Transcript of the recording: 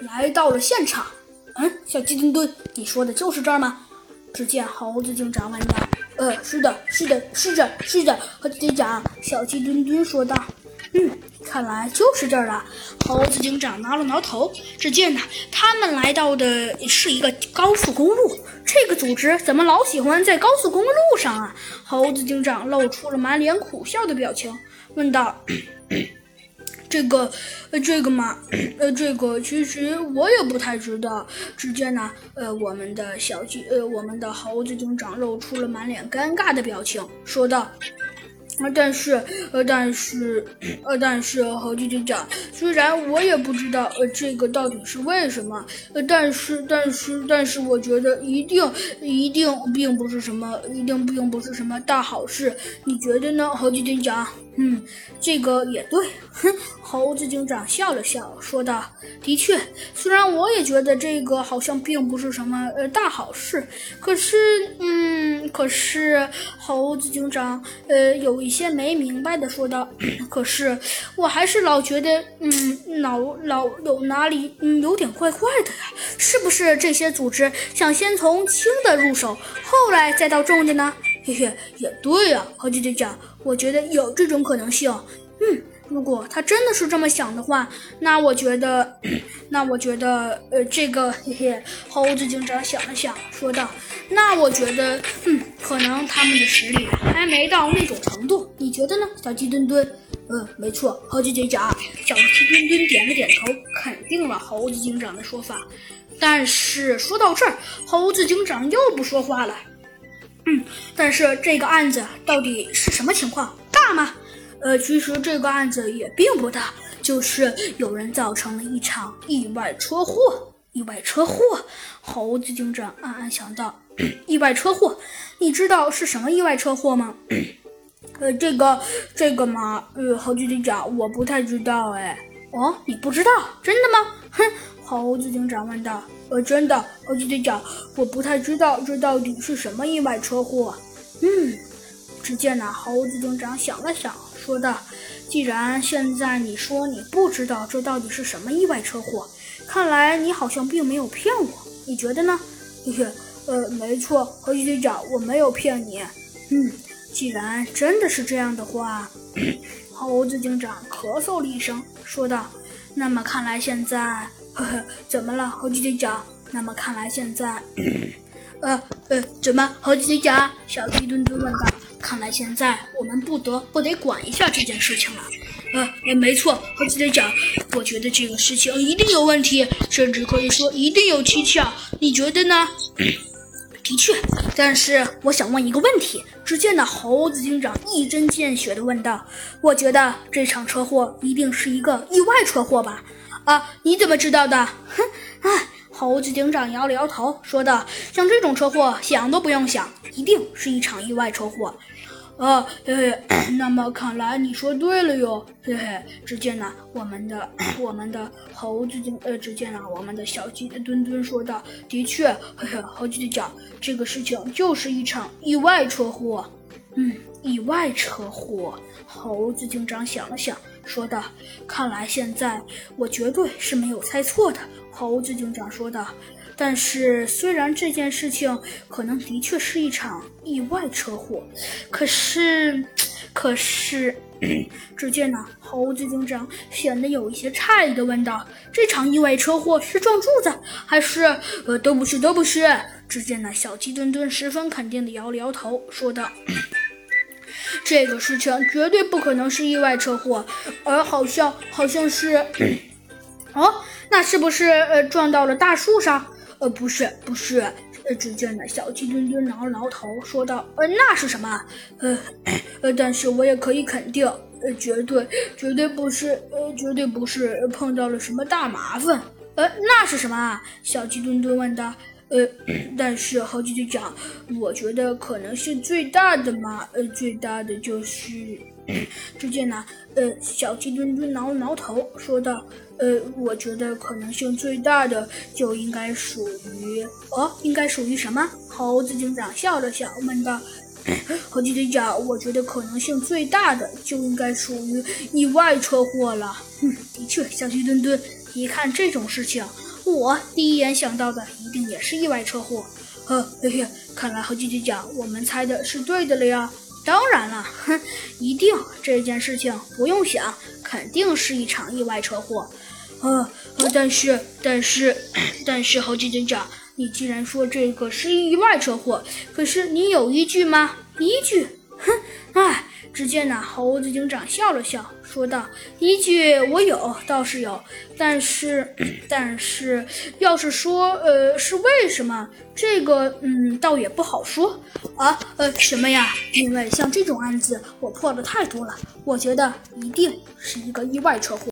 来到了现场。嗯，小鸡墩墩，你说的就是这儿吗？只见猴子警长问道。呃，是的，是的，是的，是的。猴子警长，小鸡墩墩说道。嗯，看来就是这儿了。猴子警长挠了挠头。只见呢，他们来到的是一个高速公路。这个组织怎么老喜欢在高速公路上啊？猴子警长露出了满脸苦笑的表情，问道。这个，呃，这个嘛，呃，这个其实我也不太知道。只见呢，呃，我们的小鸡，呃，我们的猴子警长露出了满脸尴尬的表情，说道。啊，但是，呃，但是，呃，但是，猴子警长，虽然我也不知道，呃，这个到底是为什么，呃，但是，但是，但是，我觉得一定，一定并不是什么，一定并不是什么大好事。你觉得呢，猴子警长？嗯，这个也对。哼，猴子警长笑了笑，说道：“的确，虽然我也觉得这个好像并不是什么呃大好事，可是，嗯，可是，猴子警长呃有一些没明白的说道：可是，我还是老觉得，嗯，老老有哪里嗯有点怪怪的呀？是不是这些组织想先从轻的入手，后来再到重的呢？嘿嘿，也对呀，猴子警长。”我觉得有这种可能性，嗯，如果他真的是这么想的话，那我觉得，那我觉得，呃，这个，嘿嘿，猴子警长想了想，说道：“那我觉得，嗯，可能他们的实力还没到那种程度，你觉得呢，小鸡墩墩？”“嗯，没错。”猴子警长，小鸡墩墩点了点头，肯定了猴子警长的说法。但是说到这儿，猴子警长又不说话了。嗯，但是这个案子到底是什么情况？大吗？呃，其实这个案子也并不大，就是有人造成了一场意外车祸。意外车祸，猴子警长暗暗想到：意外车祸，你知道是什么意外车祸吗？呃，这个，这个嘛，呃，猴子警长，我不太知道。哎，哦，你不知道？真的吗？哼，猴子警长问道。呃，真的，猴子警长，我不太知道这到底是什么意外车祸。嗯，只见那猴子警长想了想，说道：“既然现在你说你不知道这到底是什么意外车祸，看来你好像并没有骗我。你觉得呢？”嘿嘿，呃，没错，猴子警长，我没有骗你。嗯，既然真的是这样的话，猴子警长咳嗽了一声，说道：“那么看来现在……”呵呵，怎么了，猴子警长？那么看来现在，呃呃，怎么，猴子警长？小鸡墩墩问道。看来现在我们不得不得管一下这件事情了。呃，没错，猴子警长，我觉得这个事情一定有问题，甚至可以说一定有蹊跷。你觉得呢？的确，但是我想问一个问题。只见那猴子警长一针见血地问道：“我觉得这场车祸一定是一个意外车祸吧？”啊！你怎么知道的？哼！哎，猴子警长摇了摇头，说道：“像这种车祸，想都不用想，一定是一场意外车祸。”啊，嘿嘿，那么看来你说对了哟，嘿嘿。只见呢，我们的我们的猴子警呃，只见呢，我们的小鸡墩墩说道：“的确，嘿嘿，猴子警长，这个事情就是一场意外车祸。”嗯，意外车祸。猴子警长想了想。说道：“看来现在我绝对是没有猜错的。”猴子警长说道。“但是，虽然这件事情可能的确是一场意外车祸，可是，可是……”只见呢，猴子警长显得有一些诧异的问道：“这场意外车祸是撞柱子，还是……呃，都不是，都不是。”只见那小鸡墩墩十分肯定的摇了摇头，说道。这个事情绝对不可能是意外车祸，而好像好像是，哦，那是不是呃撞到了大树上？呃，不是，不是。呃，只见那，小鸡墩墩挠了挠头，说道：“呃，那是什么？呃，呃，但是我也可以肯定，呃，绝对绝对不是，呃，绝对不是碰到了什么大麻烦。呃，那是什么？”小鸡墩墩问道。呃，但是猴子警长，我觉得可能性最大的嘛，呃，最大的就是，只见呢，呃，小鸡墩墩挠了挠头，说道，呃，我觉得可能性最大的就应该属于，哦，应该属于什么？猴子警长笑了笑，问道，猴子警长，我觉得可能性最大的就应该属于意外车祸了。嗯，的确，小鸡墩墩，一看这种事情。我第一眼想到的一定也是意外车祸。呵嘿嘿，看来猴警长，我们猜的是对的了呀。当然了，哼，一定这件事情不用想，肯定是一场意外车祸。呃，但是，但是，但是，猴警长，你既然说这个是意外车祸，可是你有依据吗？依据？哼，哎。只见那猴子警长笑了笑，说道：“依据我有，倒是有，但是，但是，要是说，呃，是为什么？这个，嗯，倒也不好说啊。呃，什么呀？因为像这种案子，我破的太多了，我觉得一定是一个意外车祸。”